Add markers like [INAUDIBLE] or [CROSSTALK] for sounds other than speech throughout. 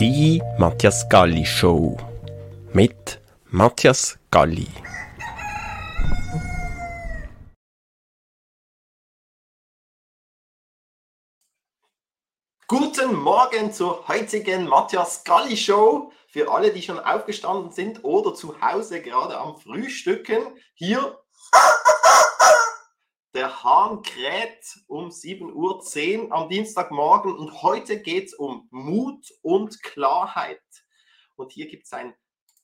Die Matthias Galli Show mit Matthias Galli. Guten Morgen zur heutigen Matthias Galli Show. Für alle, die schon aufgestanden sind oder zu Hause gerade am Frühstücken, hier der Hahn kräht um 7.10 Uhr am Dienstagmorgen und heute geht es um Mut und Klarheit. Und hier gibt es ein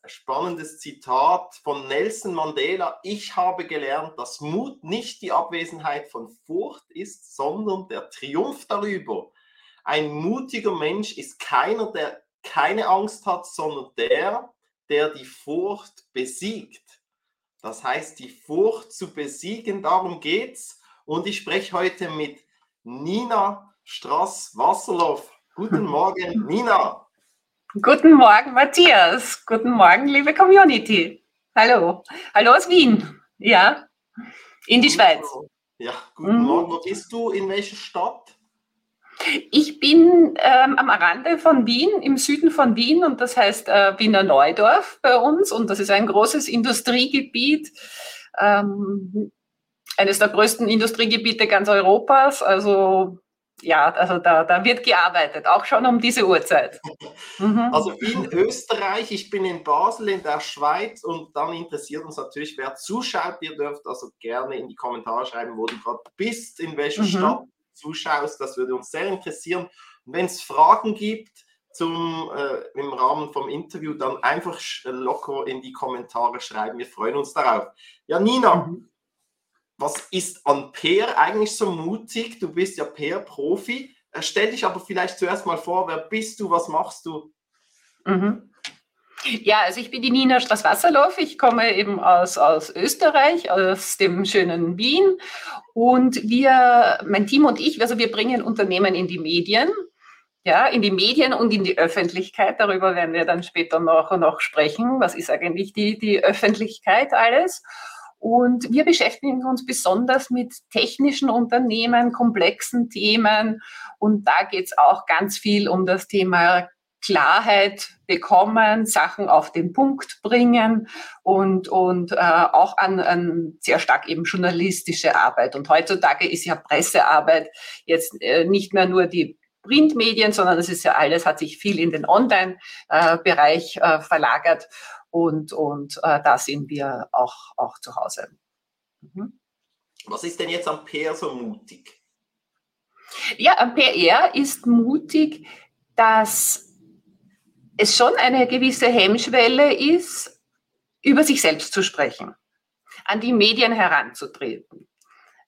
spannendes Zitat von Nelson Mandela. Ich habe gelernt, dass Mut nicht die Abwesenheit von Furcht ist, sondern der Triumph darüber. Ein mutiger Mensch ist keiner, der keine Angst hat, sondern der, der die Furcht besiegt. Das heißt, die Furcht zu besiegen, darum geht's. Und ich spreche heute mit Nina Strass-Wasserloff. Guten [LAUGHS] Morgen, Nina. Guten Morgen, Matthias. Guten Morgen, liebe Community. Hallo. Hallo aus Wien. Ja, in die Schweiz. Ja, guten mhm. Morgen. Wo bist du? In welcher Stadt? Ich bin ähm, am Rande von Wien, im Süden von Wien, und das heißt äh, Wiener Neudorf bei uns. Und das ist ein großes Industriegebiet, ähm, eines der größten Industriegebiete ganz Europas. Also ja, also da, da wird gearbeitet, auch schon um diese Uhrzeit. [LAUGHS] Mhm. Also in Österreich, ich bin in Basel in der Schweiz und dann interessiert uns natürlich, wer zuschaut. Ihr dürft also gerne in die Kommentare schreiben, wo du gerade bist, in welcher mhm. Stadt zuschaust. Das würde uns sehr interessieren. Und wenn es Fragen gibt zum, äh, im Rahmen vom Interview, dann einfach locker in die Kommentare schreiben. Wir freuen uns darauf. Ja, Nina, mhm. was ist an Peer eigentlich so mutig? Du bist ja Peer-Profi. Äh, stell dich aber vielleicht zuerst mal vor, wer bist du, was machst du? Mhm. Ja, also ich bin die Nina Straß-Wasserloff. Ich komme eben aus, aus Österreich, aus dem schönen Wien. Und wir, mein Team und ich, also wir bringen Unternehmen in die Medien. Ja, in die Medien und in die Öffentlichkeit. Darüber werden wir dann später noch, noch sprechen. Was ist eigentlich die, die Öffentlichkeit alles? Und wir beschäftigen uns besonders mit technischen Unternehmen, komplexen Themen. Und da geht es auch ganz viel um das Thema Klarheit bekommen, Sachen auf den Punkt bringen und, und äh, auch an, an sehr stark eben journalistische Arbeit. Und heutzutage ist ja Pressearbeit jetzt äh, nicht mehr nur die Printmedien, sondern es ist ja alles, hat sich viel in den Online-Bereich äh, verlagert und, und äh, da sind wir auch, auch zu Hause. Mhm. Was ist denn jetzt am PR so mutig? Ja, am PR ist mutig, dass es schon eine gewisse Hemmschwelle ist, über sich selbst zu sprechen, an die Medien heranzutreten.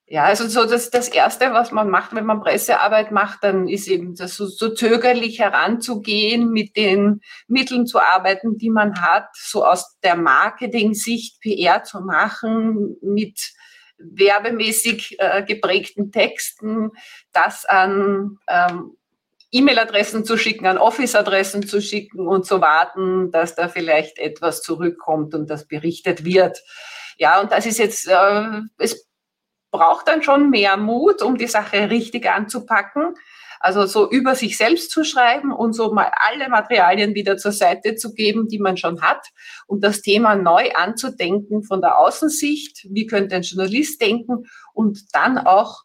Ja, also so das, das Erste, was man macht, wenn man Pressearbeit macht, dann ist eben das so, so zögerlich heranzugehen, mit den Mitteln zu arbeiten, die man hat, so aus der Marketing-Sicht PR zu machen, mit werbemäßig äh, geprägten Texten, das an ähm, E-Mail-Adressen zu schicken, an Office-Adressen zu schicken und zu warten, dass da vielleicht etwas zurückkommt und das berichtet wird. Ja, und das ist jetzt, äh, es braucht dann schon mehr Mut, um die Sache richtig anzupacken. Also so über sich selbst zu schreiben und so mal alle Materialien wieder zur Seite zu geben, die man schon hat und das Thema neu anzudenken von der Außensicht. Wie könnte ein Journalist denken und dann auch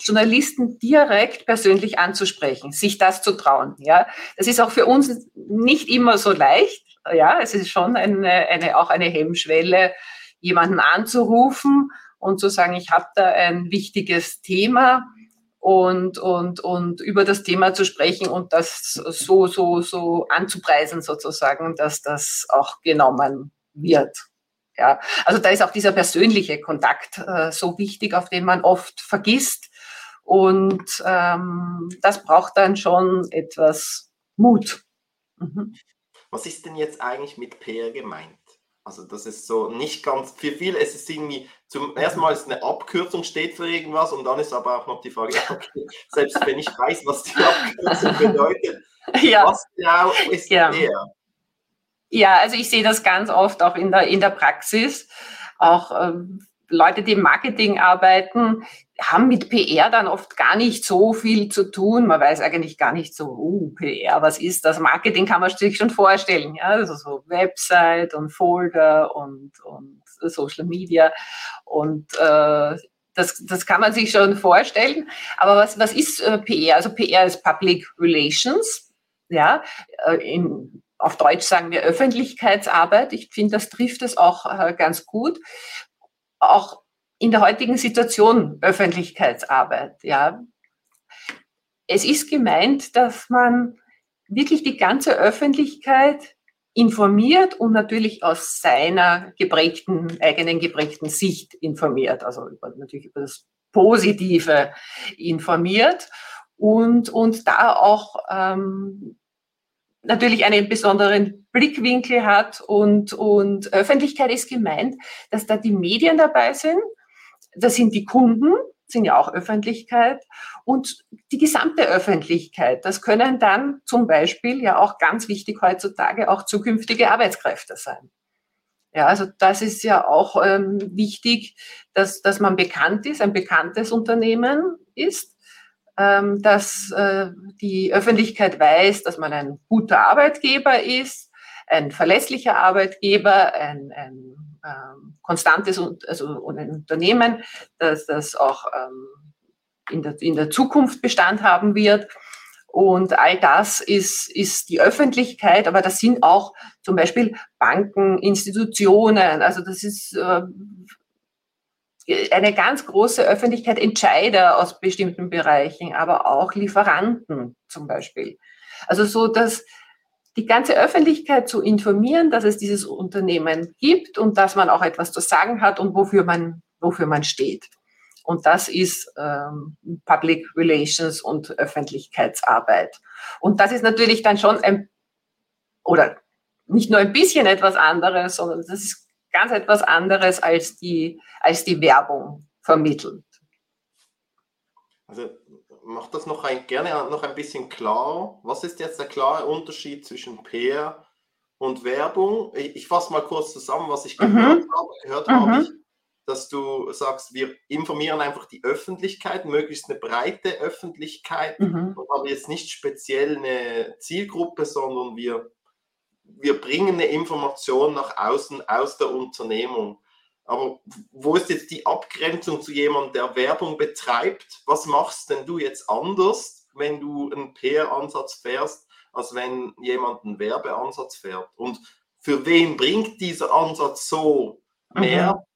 Journalisten direkt persönlich anzusprechen, sich das zu trauen. Ja, das ist auch für uns nicht immer so leicht. Ja, es ist schon eine, eine auch eine Hemmschwelle, jemanden anzurufen und zu sagen, ich habe da ein wichtiges Thema und, und, und über das Thema zu sprechen und das so, so, so anzupreisen sozusagen, dass das auch genommen wird. Ja, also da ist auch dieser persönliche Kontakt äh, so wichtig, auf den man oft vergisst. Und ähm, das braucht dann schon etwas Mut. Mhm. Was ist denn jetzt eigentlich mit PR gemeint? Also das ist so nicht ganz, für viele ist es irgendwie, zum ersten Mal ist eine Abkürzung steht für irgendwas und dann ist aber auch noch die Frage, [LAUGHS] okay, selbst wenn ich weiß, was die Abkürzung bedeutet, [LAUGHS] ja. was genau ist ja. PR? Ja, also ich sehe das ganz oft auch in der, in der Praxis, auch ähm, Leute, die im Marketing arbeiten, haben mit PR dann oft gar nicht so viel zu tun. Man weiß eigentlich gar nicht so, uh, PR, was ist das? Marketing kann man sich schon vorstellen. Ja, also so Website und Folder und, und Social Media. Und äh, das, das kann man sich schon vorstellen. Aber was, was ist äh, PR? Also PR ist Public Relations. Ja, äh, in, auf Deutsch sagen wir Öffentlichkeitsarbeit. Ich finde, das trifft es auch äh, ganz gut. Auch in der heutigen Situation Öffentlichkeitsarbeit. Ja, es ist gemeint, dass man wirklich die ganze Öffentlichkeit informiert und natürlich aus seiner geprägten, eigenen geprägten Sicht informiert, also über, natürlich über das Positive informiert und, und da auch ähm, natürlich einen besonderen Blickwinkel hat und, und Öffentlichkeit ist gemeint, dass da die Medien dabei sind, da sind die Kunden, sind ja auch Öffentlichkeit und die gesamte Öffentlichkeit. Das können dann zum Beispiel ja auch ganz wichtig heutzutage auch zukünftige Arbeitskräfte sein. Ja, also das ist ja auch ähm, wichtig, dass, dass man bekannt ist, ein bekanntes Unternehmen ist, dass äh, die Öffentlichkeit weiß, dass man ein guter Arbeitgeber ist, ein verlässlicher Arbeitgeber, ein, ein ähm, konstantes also ein Unternehmen, dass das auch ähm, in, der, in der Zukunft Bestand haben wird. Und all das ist, ist die Öffentlichkeit, aber das sind auch zum Beispiel Banken, Institutionen. Also das ist äh, eine ganz große Öffentlichkeit, Entscheider aus bestimmten Bereichen, aber auch Lieferanten zum Beispiel. Also so, dass die ganze Öffentlichkeit zu informieren, dass es dieses Unternehmen gibt und dass man auch etwas zu sagen hat und wofür man, wofür man steht. Und das ist ähm, Public Relations und Öffentlichkeitsarbeit. Und das ist natürlich dann schon ein, oder nicht nur ein bisschen etwas anderes, sondern das ist ganz etwas anderes als die, als die Werbung vermittelt. Also macht das noch ein, gerne noch ein bisschen klar. Was ist jetzt der klare Unterschied zwischen PR und Werbung? Ich, ich fasse mal kurz zusammen, was ich gehört mhm. habe. Gehört mhm. habe ich, dass du sagst, wir informieren einfach die Öffentlichkeit, möglichst eine breite Öffentlichkeit mhm. haben jetzt nicht speziell eine Zielgruppe, sondern wir, wir bringen eine Information nach außen aus der Unternehmung. Aber wo ist jetzt die Abgrenzung zu jemandem, der Werbung betreibt? Was machst denn du jetzt anders, wenn du einen PR-Ansatz fährst, als wenn jemand einen Werbeansatz fährt? Und für wen bringt dieser Ansatz so mehr? Mhm.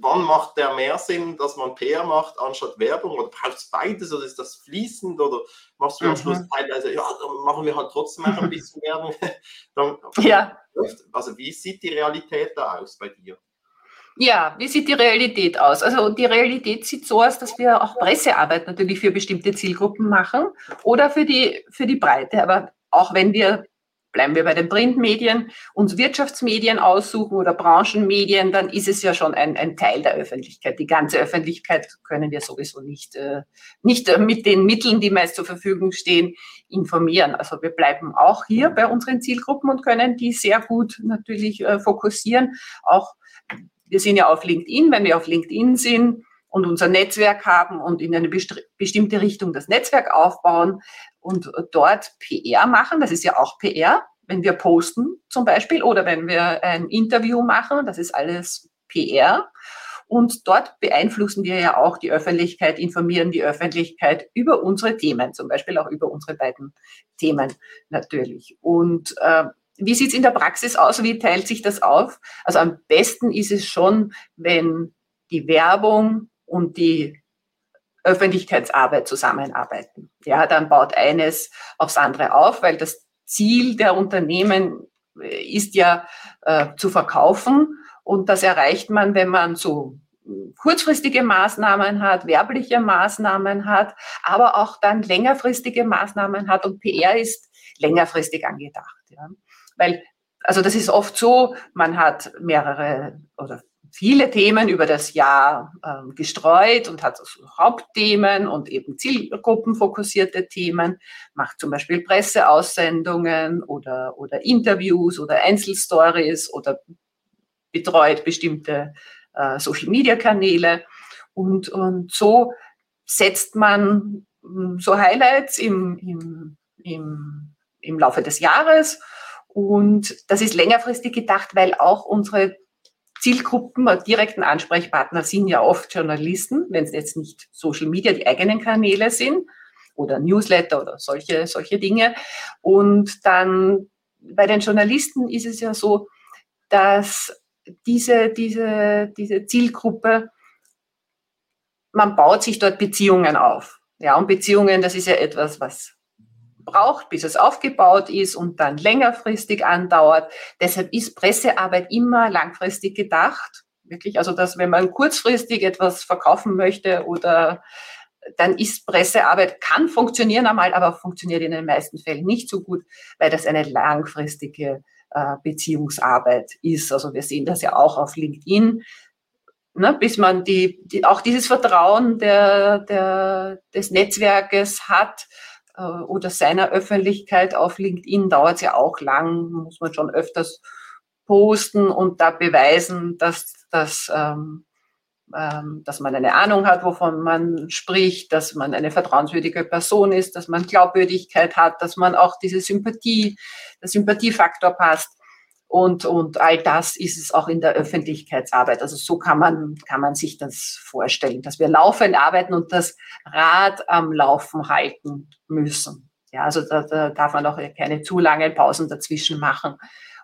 Wann macht der mehr Sinn, dass man PR macht anstatt Werbung? Oder brauchst du beides oder ist das fließend? Oder machst du am Schluss mhm. teilweise, ja, dann machen wir halt trotzdem auch ein bisschen [LAUGHS] Werbung? [LAUGHS] dann, ja. Also wie sieht die Realität da aus bei dir? Ja, wie sieht die Realität aus? Also die Realität sieht so aus, dass wir auch Pressearbeit natürlich für bestimmte Zielgruppen machen oder für die, für die Breite. Aber auch wenn wir, bleiben wir bei den Printmedien, uns Wirtschaftsmedien aussuchen oder Branchenmedien, dann ist es ja schon ein, ein Teil der Öffentlichkeit. Die ganze Öffentlichkeit können wir sowieso nicht, äh, nicht mit den Mitteln, die meist zur Verfügung stehen, informieren. Also wir bleiben auch hier bei unseren Zielgruppen und können die sehr gut natürlich äh, fokussieren, auch wir sind ja auf LinkedIn, wenn wir auf LinkedIn sind und unser Netzwerk haben und in eine bestimmte Richtung das Netzwerk aufbauen und dort PR machen, das ist ja auch PR, wenn wir posten zum Beispiel oder wenn wir ein Interview machen, das ist alles PR. Und dort beeinflussen wir ja auch die Öffentlichkeit, informieren die Öffentlichkeit über unsere Themen, zum Beispiel auch über unsere beiden Themen natürlich. Und äh, wie sieht es in der Praxis aus? Wie teilt sich das auf? Also am besten ist es schon, wenn die Werbung und die Öffentlichkeitsarbeit zusammenarbeiten. Ja, dann baut eines aufs andere auf, weil das Ziel der Unternehmen äh, ist ja äh, zu verkaufen und das erreicht man, wenn man so kurzfristige Maßnahmen hat, werbliche Maßnahmen hat, aber auch dann längerfristige Maßnahmen hat und PR ist längerfristig angedacht. Ja. Weil, also das ist oft so, man hat mehrere oder viele Themen über das Jahr ähm, gestreut und hat so Hauptthemen und eben zielgruppenfokussierte Themen, macht zum Beispiel Presseaussendungen oder, oder Interviews oder Einzelstories oder betreut bestimmte äh, Social-Media-Kanäle. Und, und so setzt man hm, so Highlights im, im, im, im Laufe des Jahres. Und das ist längerfristig gedacht, weil auch unsere Zielgruppen, direkten Ansprechpartner sind ja oft Journalisten, wenn es jetzt nicht Social Media, die eigenen Kanäle sind oder Newsletter oder solche, solche Dinge. Und dann bei den Journalisten ist es ja so, dass diese, diese, diese Zielgruppe, man baut sich dort Beziehungen auf. Ja, und Beziehungen, das ist ja etwas, was braucht, bis es aufgebaut ist und dann längerfristig andauert. Deshalb ist Pressearbeit immer langfristig gedacht. Wirklich, also dass wenn man kurzfristig etwas verkaufen möchte oder dann ist Pressearbeit, kann funktionieren einmal, aber funktioniert in den meisten Fällen nicht so gut, weil das eine langfristige äh, Beziehungsarbeit ist. Also wir sehen das ja auch auf LinkedIn. Ne, bis man die, die, auch dieses Vertrauen der, der, des Netzwerkes hat, oder seiner Öffentlichkeit auf LinkedIn dauert es ja auch lang, muss man schon öfters posten und da beweisen, dass, dass, ähm, ähm, dass man eine Ahnung hat, wovon man spricht, dass man eine vertrauenswürdige Person ist, dass man Glaubwürdigkeit hat, dass man auch diese Sympathie, der Sympathiefaktor passt. Und, und all das ist es auch in der Öffentlichkeitsarbeit. Also so kann man, kann man sich das vorstellen, dass wir laufend arbeiten und das Rad am Laufen halten müssen. Ja, also da, da darf man auch keine zu langen Pausen dazwischen machen.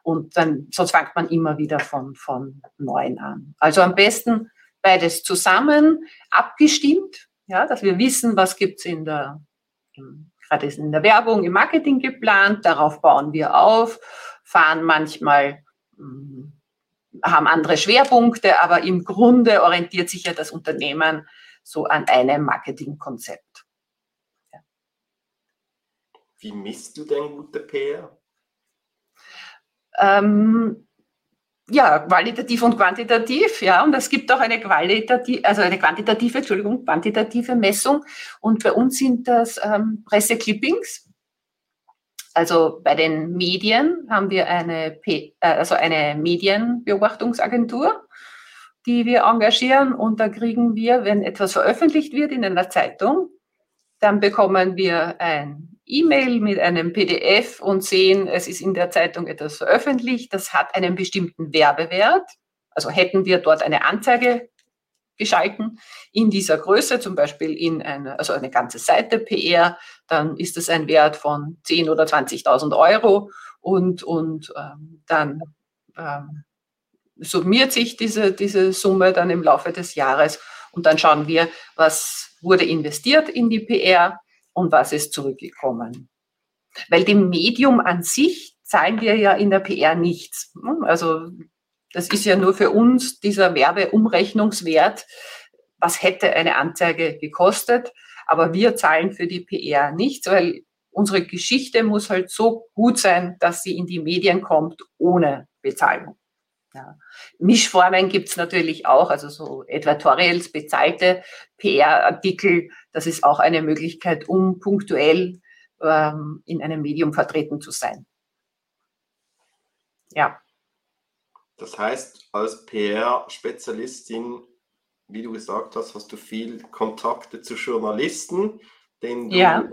Und dann, sonst fängt man immer wieder von, von Neuen an. Also am besten beides zusammen abgestimmt, ja, dass wir wissen, was gibt's in der, gerade in der Werbung, im Marketing geplant, darauf bauen wir auf fahren manchmal, hm, haben andere Schwerpunkte, aber im Grunde orientiert sich ja das Unternehmen so an einem Marketingkonzept. Ja. Wie misst du denn gute PR? Ähm, ja, qualitativ und quantitativ, ja, und es gibt auch eine qualitative, also eine quantitative, Entschuldigung, quantitative Messung. Und bei uns sind das ähm, Presseclippings. Also bei den Medien haben wir eine, P äh, also eine Medienbeobachtungsagentur, die wir engagieren und da kriegen wir, wenn etwas veröffentlicht wird in einer Zeitung, dann bekommen wir ein E-Mail mit einem PDF und sehen, es ist in der Zeitung etwas veröffentlicht, das hat einen bestimmten Werbewert. Also hätten wir dort eine Anzeige geschalten in dieser Größe, zum Beispiel in eine, also eine ganze Seite PR, dann ist es ein Wert von 10.000 oder 20.000 Euro und, und ähm, dann ähm, summiert sich diese, diese Summe dann im Laufe des Jahres und dann schauen wir, was wurde investiert in die PR und was ist zurückgekommen. Weil dem Medium an sich zahlen wir ja in der PR nichts. Also das ist ja nur für uns dieser Werbeumrechnungswert. Was hätte eine Anzeige gekostet? Aber wir zahlen für die PR nichts, weil unsere Geschichte muss halt so gut sein, dass sie in die Medien kommt ohne Bezahlung. Ja. Mischformen gibt's natürlich auch, also so Advertorials, bezahlte PR-Artikel, das ist auch eine Möglichkeit, um punktuell ähm, in einem Medium vertreten zu sein. Ja. Das heißt, als PR-Spezialistin, wie du gesagt hast, hast du viel Kontakte zu Journalisten, denen du ja.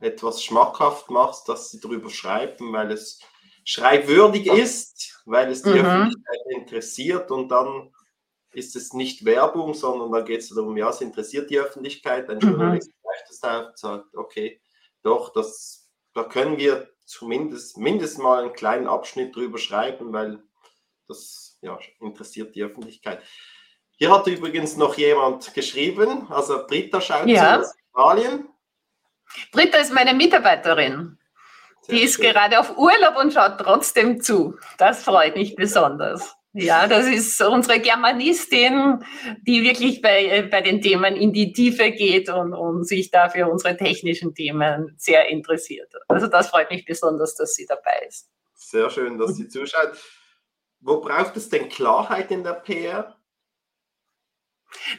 etwas schmackhaft machst, dass sie darüber schreiben, weil es schreibwürdig ist, weil es die mhm. Öffentlichkeit interessiert und dann ist es nicht Werbung, sondern da geht es darum, ja, es interessiert die Öffentlichkeit, ein mhm. Journalist gleicht es auf und sagt, okay, doch, das, da können wir zumindest mindestens mal einen kleinen Abschnitt drüber schreiben, weil das ja, interessiert die Öffentlichkeit. Hier hat übrigens noch jemand geschrieben, also Britta schaut ja. aus Australien. Britta ist meine Mitarbeiterin. Sehr die ist schön. gerade auf Urlaub und schaut trotzdem zu. Das freut mich besonders. Ja, das ist unsere Germanistin, die wirklich bei, bei den Themen in die Tiefe geht und, und sich dafür unsere technischen Themen sehr interessiert. Also das freut mich besonders, dass sie dabei ist. Sehr schön, dass sie zuschaut. Wo braucht es denn Klarheit in der PR?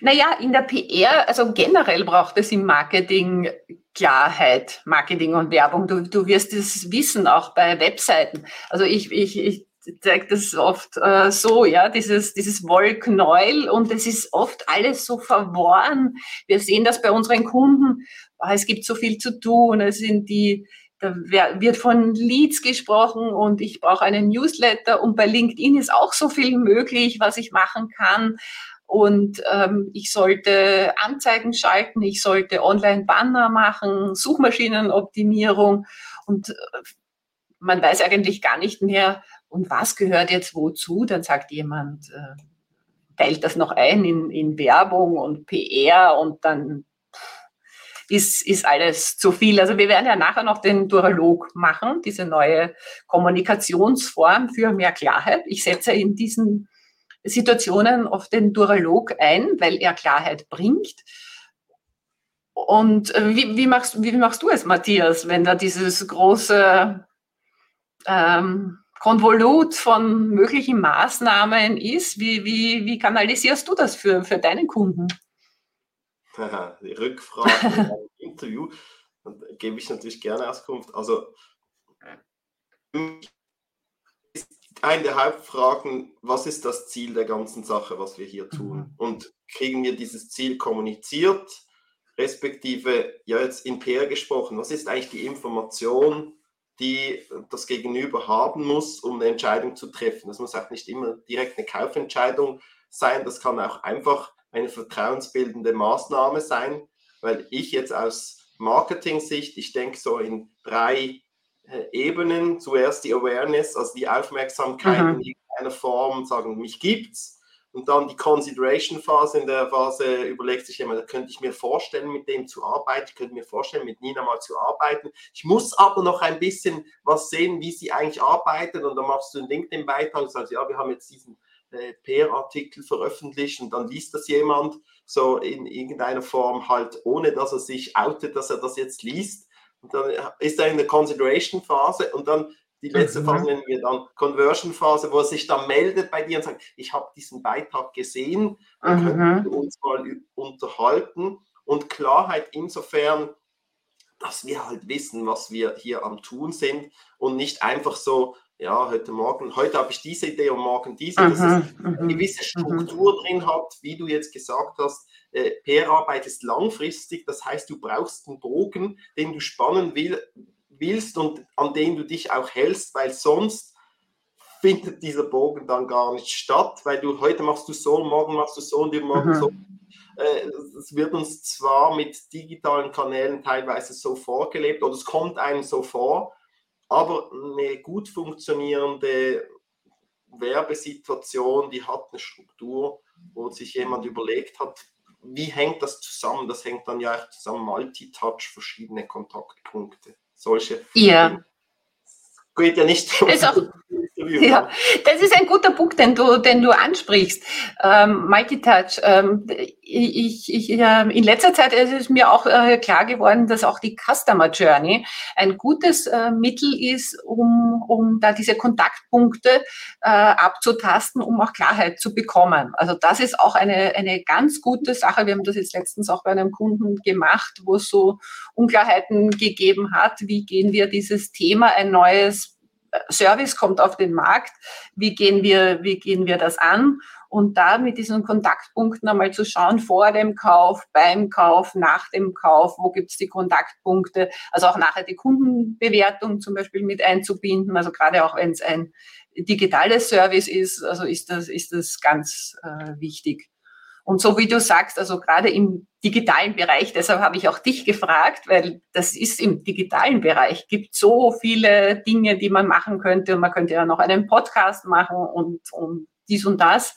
Naja, in der PR, also generell braucht es im Marketing Klarheit, Marketing und Werbung. Du, du wirst es wissen, auch bei Webseiten. Also ich, ich, ich zeigt das oft äh, so, ja, dieses, dieses Wollknäuel und es ist oft alles so verworren. Wir sehen das bei unseren Kunden. Oh, es gibt so viel zu tun. Es sind die, da wird von Leads gesprochen und ich brauche einen Newsletter und bei LinkedIn ist auch so viel möglich, was ich machen kann. Und ähm, ich sollte Anzeigen schalten, ich sollte Online-Banner machen, Suchmaschinenoptimierung und äh, man weiß eigentlich gar nicht mehr, und was gehört jetzt wozu. Dann sagt jemand, äh, teilt das noch ein in, in Werbung und PR und dann ist, ist alles zu viel. Also wir werden ja nachher noch den Duralog machen, diese neue Kommunikationsform für mehr Klarheit. Ich setze in diesen Situationen auf den Duralog ein, weil er Klarheit bringt. Und äh, wie, wie, machst, wie machst du es, Matthias, wenn da dieses große ähm, Konvolut von möglichen Maßnahmen ist? Wie, wie, wie kanalisierst du das für, für deinen Kunden? Die [LAUGHS] Rückfrage [LAUGHS] im Interview, dann gebe ich natürlich gerne Auskunft. Also eine der Hauptfragen, was ist das Ziel der ganzen Sache, was wir hier tun? Mhm. Und kriegen wir dieses Ziel kommuniziert, respektive, ja jetzt in PR gesprochen, was ist eigentlich die Information, die das Gegenüber haben muss, um eine Entscheidung zu treffen? Das muss auch nicht immer direkt eine Kaufentscheidung sein, das kann auch einfach eine vertrauensbildende Maßnahme sein, weil ich jetzt aus Marketing-Sicht, ich denke so in drei äh, Ebenen. Zuerst die Awareness, also die Aufmerksamkeit mhm. in irgendeiner Form, sagen, mich gibt's. Und dann die Consideration-Phase. In der Phase überlegt sich jemand, könnte ich mir vorstellen, mit dem zu arbeiten. Ich könnte mir vorstellen, mit Nina mal zu arbeiten. Ich muss aber noch ein bisschen was sehen, wie sie eigentlich arbeitet. Und dann machst du einen LinkedIn-Beitrag und sagst, ja, wir haben jetzt diesen äh, PR-Artikel veröffentlicht und dann liest das jemand so in irgendeiner Form halt, ohne dass er sich outet, dass er das jetzt liest. Und dann ist er in der Consideration-Phase und dann die letzte mhm. Phase nennen wir dann Conversion-Phase, wo er sich dann meldet bei dir und sagt, ich habe diesen Beitrag gesehen, mhm. können wir uns mal unterhalten. Und Klarheit insofern, dass wir halt wissen, was wir hier am Tun sind und nicht einfach so, ja, heute Morgen, heute habe ich diese Idee und morgen diese, dass es eine gewisse Struktur drin hat, wie du jetzt gesagt hast, äh, PR-Arbeit ist langfristig, das heißt, du brauchst einen Bogen, den du spannen will, willst und an den du dich auch hältst, weil sonst findet dieser Bogen dann gar nicht statt, weil du heute machst du so, morgen machst du so und übermorgen so. Äh, es wird uns zwar mit digitalen Kanälen teilweise so vorgelebt oder es kommt einem so vor, aber eine gut funktionierende Werbesituation, die hat eine Struktur, wo sich jemand überlegt hat, wie hängt das zusammen? Das hängt dann ja auch zusammen, Multitouch, verschiedene Kontaktpunkte, solche. Ja. Geht ja nicht. Ist auch, ja, das ist ein guter Punkt, den du, den du ansprichst. Ähm, Multitouch. Ähm, ich, ich, äh, in letzter Zeit ist es mir auch äh, klar geworden, dass auch die Customer Journey ein gutes äh, Mittel ist, um, um da diese Kontaktpunkte äh, abzutasten, um auch Klarheit zu bekommen. Also das ist auch eine, eine ganz gute Sache. Wir haben das jetzt letztens auch bei einem Kunden gemacht, wo es so Unklarheiten gegeben hat. Wie gehen wir dieses Thema ein neues Service kommt auf den Markt, wie gehen wir, wie gehen wir das an? Und da mit diesen Kontaktpunkten einmal zu schauen, vor dem Kauf, beim Kauf, nach dem Kauf, wo gibt es die Kontaktpunkte, also auch nachher die Kundenbewertung zum Beispiel mit einzubinden, also gerade auch wenn es ein digitales Service ist, also ist das, ist das ganz äh, wichtig. Und so wie du sagst, also gerade im digitalen Bereich, deshalb habe ich auch dich gefragt, weil das ist im digitalen Bereich, gibt so viele Dinge, die man machen könnte und man könnte ja noch einen Podcast machen und, und dies und das.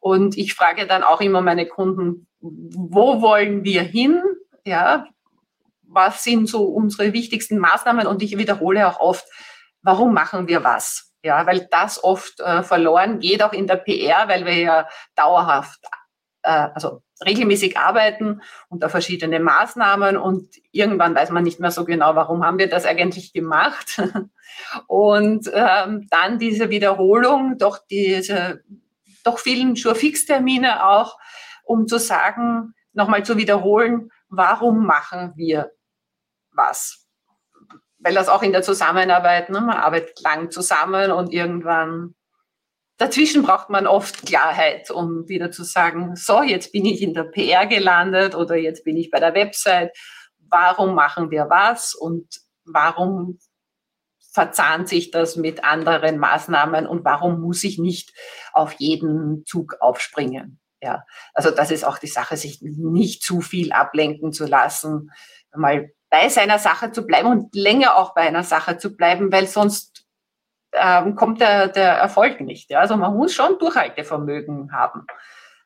Und ich frage dann auch immer meine Kunden, wo wollen wir hin? Ja, was sind so unsere wichtigsten Maßnahmen? Und ich wiederhole auch oft, warum machen wir was? Ja, weil das oft äh, verloren geht, auch in der PR, weil wir ja dauerhaft also regelmäßig arbeiten unter verschiedene Maßnahmen und irgendwann weiß man nicht mehr so genau, warum haben wir das eigentlich gemacht. [LAUGHS] Und ähm, dann diese Wiederholung, doch diese, doch vielen Sure-Fix-Termine auch, um zu sagen, nochmal zu wiederholen, warum machen wir was? Weil das auch in der Zusammenarbeit, ne, man arbeitet lang zusammen und irgendwann dazwischen braucht man oft Klarheit, um wieder zu sagen, so, jetzt bin ich in der PR gelandet oder jetzt bin ich bei der Website. Warum machen wir was und warum verzahnt sich das mit anderen Maßnahmen und warum muss ich nicht auf jeden Zug aufspringen? Ja, also das ist auch die Sache, sich nicht zu viel ablenken zu lassen, mal bei seiner Sache zu bleiben und länger auch bei einer Sache zu bleiben, weil sonst ähm, kommt der, der Erfolg nicht. Ja? Also man muss schon Durchhaltevermögen haben.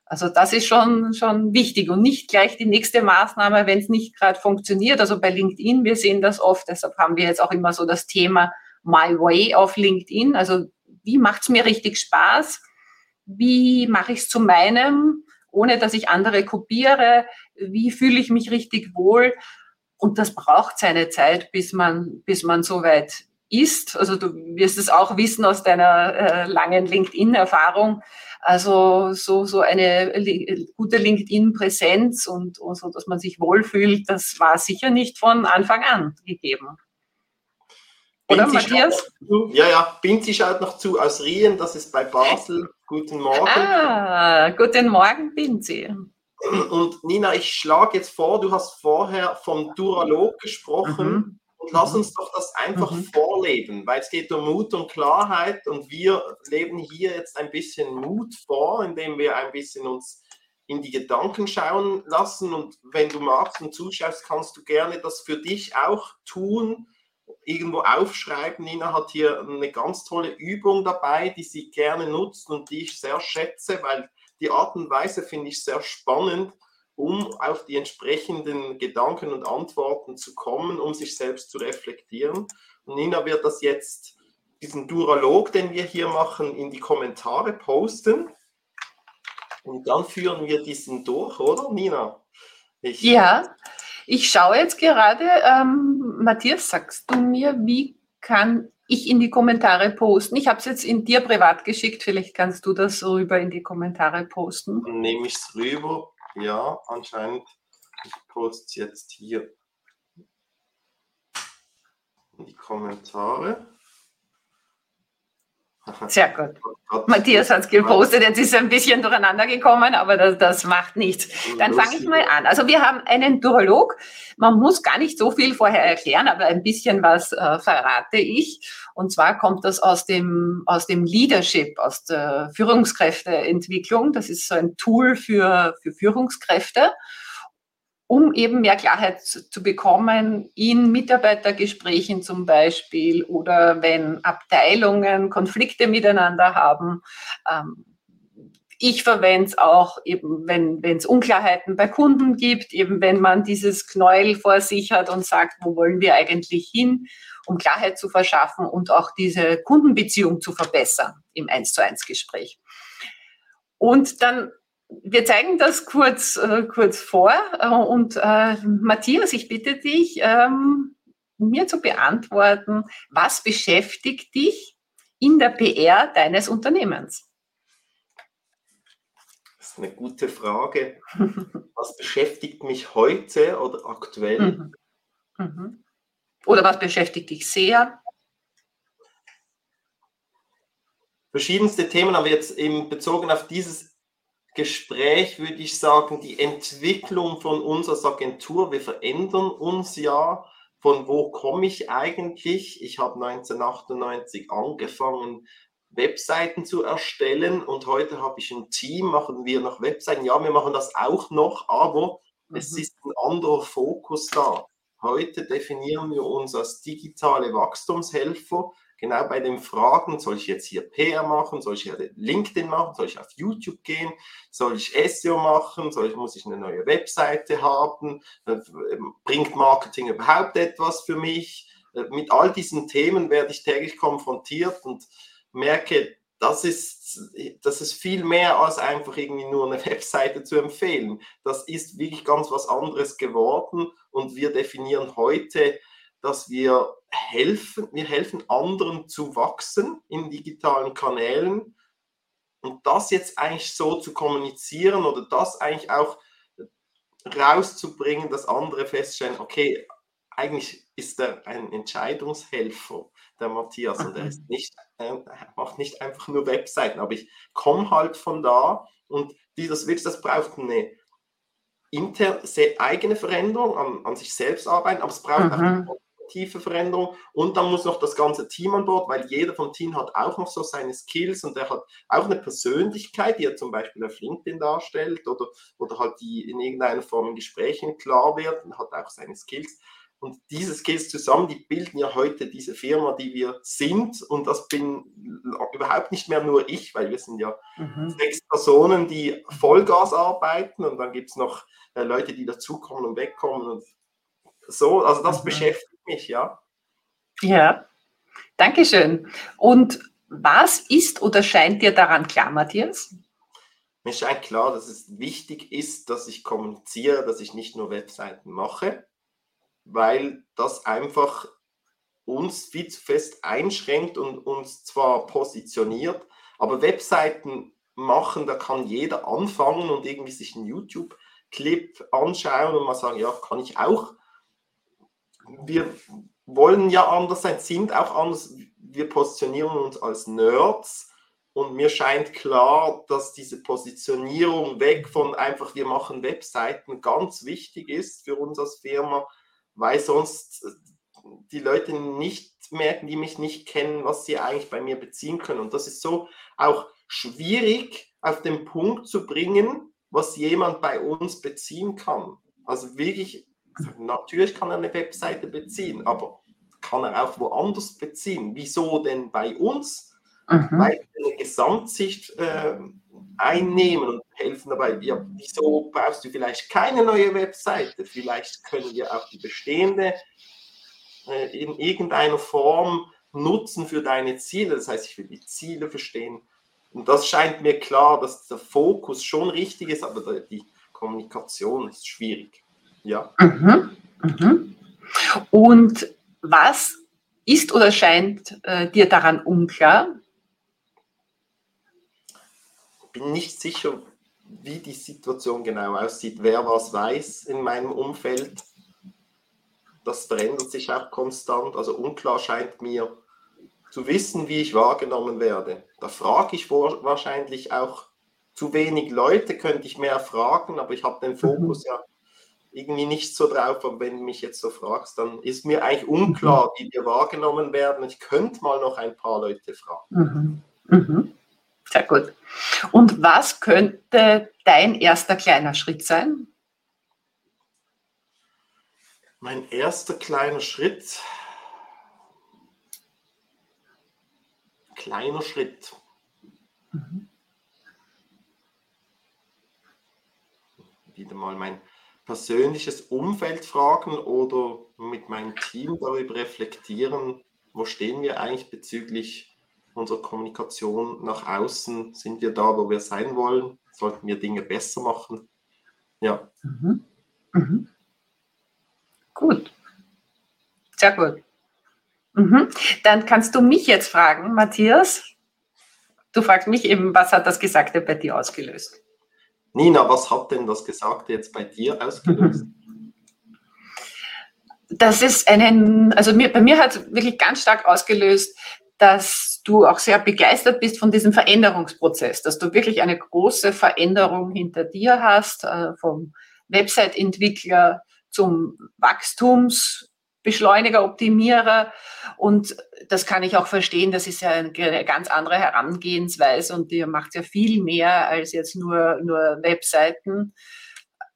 Also das ist schon, schon wichtig und nicht gleich die nächste Maßnahme, wenn es nicht gerade funktioniert. Also bei LinkedIn, wir sehen das oft, deshalb haben wir jetzt auch immer so das Thema My Way auf LinkedIn. Also wie macht es mir richtig Spaß? Wie mache ich es zu meinem, ohne dass ich andere kopiere? Wie fühle ich mich richtig wohl? Und das braucht seine Zeit, bis man, bis man so weit ist. Also du wirst es auch wissen aus deiner äh, langen LinkedIn-Erfahrung. Also so, so eine gute LinkedIn-Präsenz und, und so, dass man sich wohlfühlt, das war sicher nicht von Anfang an gegeben. Oder Binzi Matthias? Ja, ja, Binzi schaut noch zu aus Rien, das ist bei Basel. Guten Morgen. Ah, guten Morgen, Binzi. Und Nina, ich schlage jetzt vor, du hast vorher vom Duralog gesprochen. Mhm. Und lass uns doch das einfach mhm. vorleben, weil es geht um Mut und Klarheit und wir leben hier jetzt ein bisschen Mut vor, indem wir ein bisschen uns in die Gedanken schauen lassen. Und wenn du magst und zuschaust, kannst du gerne das für dich auch tun, irgendwo aufschreiben. Nina hat hier eine ganz tolle Übung dabei, die sie gerne nutzt und die ich sehr schätze, weil die Art und Weise finde ich sehr spannend, um auf die entsprechenden Gedanken und Antworten zu kommen, um sich selbst zu reflektieren. Und Nina wird das jetzt, diesen Duralog, den wir hier machen, in die Kommentare posten. Und dann führen wir diesen durch, oder Nina? Ich, ja, ich schaue jetzt gerade, ähm, Matthias, sagst du mir, wie kann ich in die Kommentare posten. Ich habe es jetzt in dir privat geschickt, vielleicht kannst du das rüber in die Kommentare posten. Dann nehme ich es rüber. Ja, anscheinend. Ich poste es jetzt hier in die Kommentare. Sehr gut. Matthias hat es gepostet, jetzt ist es ein bisschen durcheinander gekommen, aber das, das macht nichts. Dann fange ich mal an. Also wir haben einen Durolog. Man muss gar nicht so viel vorher erklären, aber ein bisschen was äh, verrate ich. Und zwar kommt das aus dem, aus dem Leadership, aus der Führungskräfteentwicklung. Das ist so ein Tool für, für Führungskräfte um eben mehr Klarheit zu bekommen in Mitarbeitergesprächen zum Beispiel oder wenn Abteilungen Konflikte miteinander haben. Ähm, ich verwende es auch eben, wenn es Unklarheiten bei Kunden gibt, eben wenn man dieses Knäuel vor sich hat und sagt, wo wollen wir eigentlich hin, um Klarheit zu verschaffen und auch diese Kundenbeziehung zu verbessern im 1 zu 1 Gespräch. Und dann wir zeigen das kurz, äh, kurz vor äh, und äh, Matthias, ich bitte dich, ähm, mir zu beantworten, was beschäftigt dich in der PR deines Unternehmens? Das ist eine gute Frage. Was beschäftigt mich heute oder aktuell? Mhm. Mhm. Oder was beschäftigt dich sehr? Verschiedenste Themen, aber jetzt eben bezogen auf dieses Gespräch würde ich sagen, die Entwicklung von uns als Agentur. Wir verändern uns ja. Von wo komme ich eigentlich? Ich habe 1998 angefangen, Webseiten zu erstellen und heute habe ich ein Team, machen wir noch Webseiten. Ja, wir machen das auch noch, aber mhm. es ist ein anderer Fokus da. Heute definieren wir uns als digitale Wachstumshelfer genau bei den Fragen, soll ich jetzt hier PR machen, soll ich hier LinkedIn machen, soll ich auf YouTube gehen, soll ich SEO machen, soll ich, muss ich eine neue Webseite haben, äh, bringt Marketing überhaupt etwas für mich? Äh, mit all diesen Themen werde ich täglich konfrontiert und merke, das ist, das ist viel mehr als einfach irgendwie nur eine [LAUGHS] Webseite zu empfehlen. Das ist wirklich ganz was anderes geworden und wir definieren heute dass wir helfen, wir helfen anderen zu wachsen in digitalen Kanälen und das jetzt eigentlich so zu kommunizieren oder das eigentlich auch rauszubringen, dass andere feststellen, okay, eigentlich ist er ein Entscheidungshelfer. der Matthias, und er ist nicht, äh, macht nicht einfach nur Webseiten, aber ich komme halt von da und dieses wirklich, das braucht eine inter, sehr eigene Veränderung, an, an sich selbst arbeiten, aber es braucht mhm. auch eine tiefe Veränderung und dann muss noch das ganze Team an Bord, weil jeder vom Team hat auch noch so seine Skills und er hat auch eine Persönlichkeit, die er zum Beispiel auf LinkedIn darstellt oder, oder halt die in irgendeiner Form in Gesprächen klar wird und hat auch seine Skills. Und diese Skills zusammen, die bilden ja heute diese Firma, die wir sind. Und das bin überhaupt nicht mehr nur ich, weil wir sind ja mhm. sechs Personen, die Vollgas arbeiten. Und dann gibt es noch äh, Leute, die dazukommen und wegkommen. Und so, also das mhm. beschäftigt mich, ja. Ja, danke schön. Und was ist oder scheint dir daran klar, Matthias? Mir scheint klar, dass es wichtig ist, dass ich kommuniziere, dass ich nicht nur Webseiten mache, weil das einfach uns viel zu fest einschränkt und uns zwar positioniert, aber Webseiten machen, da kann jeder anfangen und irgendwie sich einen YouTube-Clip anschauen und mal sagen, ja, kann ich auch. Wir wollen ja anders sein, sind auch anders. Wir positionieren uns als Nerds und mir scheint klar, dass diese Positionierung weg von einfach, wir machen Webseiten ganz wichtig ist für uns als Firma weil sonst äh, die Leute nicht merken, die mich nicht kennen, was sie eigentlich bei mir beziehen können. Und das ist so auch schwierig auf den Punkt zu bringen, was jemand bei uns beziehen kann. Also wirklich, natürlich kann er eine Webseite beziehen, aber kann er auch woanders beziehen. Wieso denn bei uns? Mhm. Weil wir eine Gesamtsicht äh, einnehmen und helfen dabei. Ja, wieso brauchst du vielleicht keine neue Webseite? Vielleicht können wir auch die bestehende äh, in irgendeiner Form nutzen für deine Ziele. Das heißt, ich will die Ziele verstehen. Und das scheint mir klar, dass der Fokus schon richtig ist, aber die Kommunikation ist schwierig. Ja. Mhm. Mhm. Und was ist oder scheint äh, dir daran unklar? bin nicht sicher, wie die Situation genau aussieht, wer was weiß in meinem Umfeld. Das verändert sich auch konstant. Also unklar scheint mir zu wissen, wie ich wahrgenommen werde. Da frage ich wahrscheinlich auch zu wenig Leute, könnte ich mehr fragen, aber ich habe den Fokus ja irgendwie nicht so drauf. Und wenn du mich jetzt so fragst, dann ist mir eigentlich unklar, wie wir wahrgenommen werden. Ich könnte mal noch ein paar Leute fragen. Mhm. Mhm. Sehr gut. Und was könnte dein erster kleiner Schritt sein? Mein erster kleiner Schritt. Kleiner Schritt. Mhm. Wieder mal mein persönliches Umfeld fragen oder mit meinem Team darüber reflektieren, wo stehen wir eigentlich bezüglich unserer Kommunikation nach außen? Sind wir da, wo wir sein wollen? Sollten wir Dinge besser machen? Ja. Mhm. Mhm. Gut. Sehr gut. Mhm. Dann kannst du mich jetzt fragen, Matthias. Du fragst mich eben, was hat das Gesagte bei dir ausgelöst? Nina, was hat denn das Gesagte jetzt bei dir ausgelöst? Das ist einen, also mir, bei mir hat es wirklich ganz stark ausgelöst, dass du auch sehr begeistert bist von diesem Veränderungsprozess, dass du wirklich eine große Veränderung hinter dir hast, äh, vom Website-Entwickler zum Wachstumsbeschleuniger, Optimierer. Und das kann ich auch verstehen, das ist ja eine ganz andere Herangehensweise und ihr macht ja viel mehr als jetzt nur, nur Webseiten.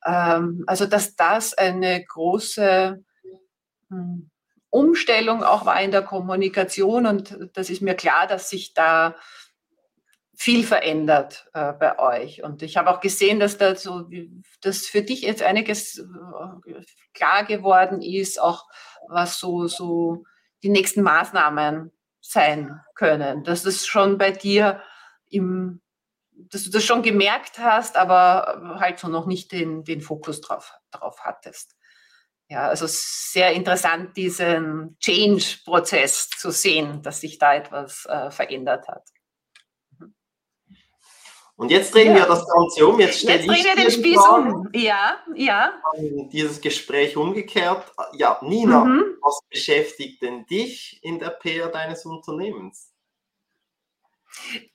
Ähm, also, dass das eine große hm, Umstellung auch war in der Kommunikation und das ist mir klar, dass sich da viel verändert äh, bei euch. Und ich habe auch gesehen, dass da so, dass für dich jetzt einiges äh, klar geworden ist, auch was so, so die nächsten Maßnahmen sein können. Dass das schon bei dir im, dass du das schon gemerkt hast, aber halt so noch nicht den, den Fokus drauf, drauf hattest. Ja, also sehr interessant, diesen Change-Prozess zu sehen, dass sich da etwas äh, verändert hat. Und jetzt drehen ja. wir das Ganze um. Jetzt, jetzt drehen wir den Spieß um. Ja, ja. Dieses Gespräch umgekehrt. Ja, Nina, mhm. Was beschäftigt denn dich in der PR deines Unternehmens?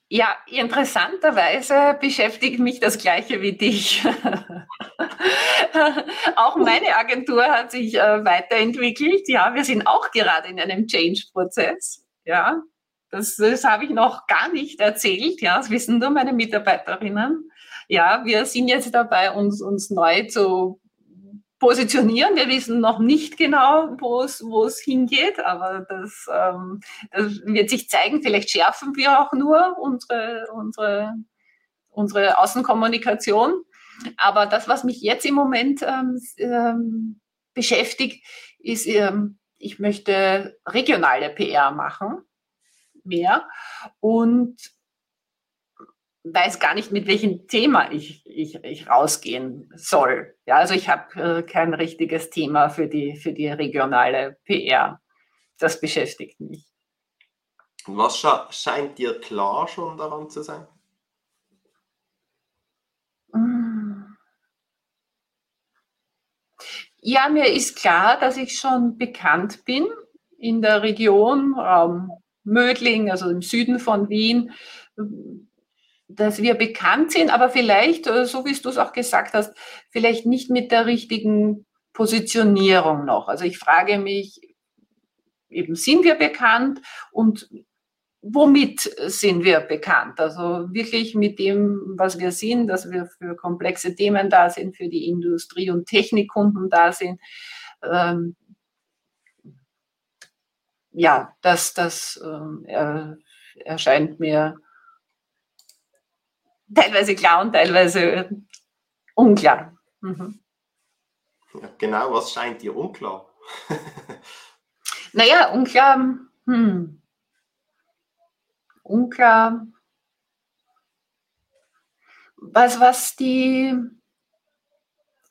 Ja, interessanterweise beschäftigt mich das Gleiche wie dich. [LAUGHS] auch meine Agentur hat sich äh, weiterentwickelt. Ja, wir sind auch gerade in einem Change-Prozess. Ja, das, das habe ich noch gar nicht erzählt. Ja, das wissen nur meine Mitarbeiterinnen. Ja, wir sind jetzt dabei, uns, uns neu zu positionieren. Wir wissen noch nicht genau, wo es, wo es hingeht, aber das, ähm, das wird sich zeigen. Vielleicht schärfen wir auch nur unsere, unsere, unsere Außenkommunikation. Aber das, was mich jetzt im Moment ähm, ähm, beschäftigt, ist, ähm, ich möchte regionale PR machen, mehr. Und weiß gar nicht, mit welchem Thema ich, ich, ich rausgehen soll. Ja, also ich habe äh, kein richtiges Thema für die, für die regionale PR. Das beschäftigt mich. Was scheint dir klar schon daran zu sein? Ja, mir ist klar, dass ich schon bekannt bin in der Region Raum Mödling, also im Süden von Wien, dass wir bekannt sind, aber vielleicht, äh, so wie du es auch gesagt hast, vielleicht nicht mit der richtigen Positionierung noch. Also ich frage mich, eben sind wir bekannt und womit sind wir bekannt? Also wirklich mit dem, was wir sind, dass wir für komplexe Themen da sind, für die Industrie- und Technikkunden da sind. Ähm, ja, das, das ähm, erscheint mir teilweise klar und teilweise unklar. Mhm. Ja, genau, was scheint dir unklar? [LAUGHS] naja, unklar, hm. unklar, was, was die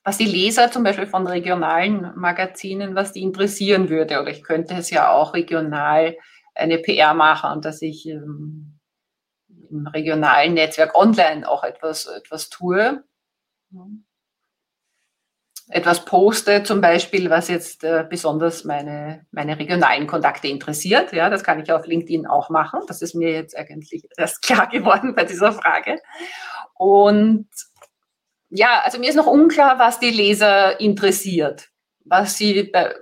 was die Leser zum Beispiel von regionalen Magazinen, was die interessieren würde. Oder ich könnte es ja auch regional eine PR machen, dass ich ähm, im regionalen Netzwerk online auch etwas, etwas tue. Etwas poste zum Beispiel, was jetzt äh, besonders meine, meine regionalen Kontakte interessiert. Ja, das kann ich auf LinkedIn auch machen. Das ist mir jetzt eigentlich erst klar geworden bei dieser Frage. Und ja, also mir ist noch unklar, was die Leser interessiert, was sie bei,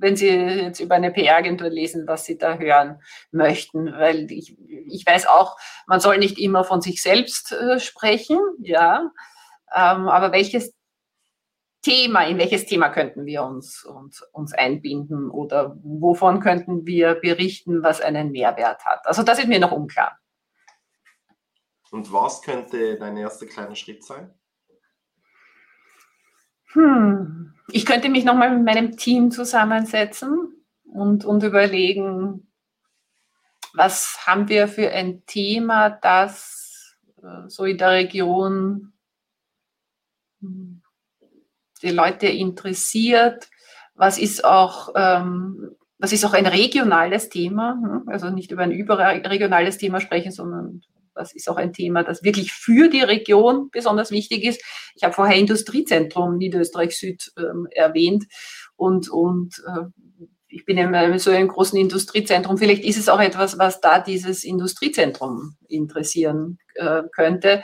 wenn Sie jetzt über eine PR-Agentur lesen, was Sie da hören möchten. Weil ich, ich weiß auch, man soll nicht immer von sich selbst äh, sprechen, ja. Ähm, aber welches Thema, in welches Thema könnten wir uns, uns, uns einbinden oder wovon könnten wir berichten, was einen Mehrwert hat? Also das ist mir noch unklar. Und was könnte dein erster kleiner Schritt sein? Hm. Ich könnte mich nochmal mit meinem Team zusammensetzen und, und überlegen, was haben wir für ein Thema, das äh, so in der Region hm, die Leute interessiert. Was ist auch, ähm, was ist auch ein regionales Thema? Hm? Also nicht über ein überregionales Thema sprechen, sondern das ist auch ein Thema, das wirklich für die Region besonders wichtig ist. Ich habe vorher Industriezentrum Niederösterreich Süd ähm, erwähnt und, und äh, ich bin in so einem großen Industriezentrum. Vielleicht ist es auch etwas, was da dieses Industriezentrum interessieren äh, könnte.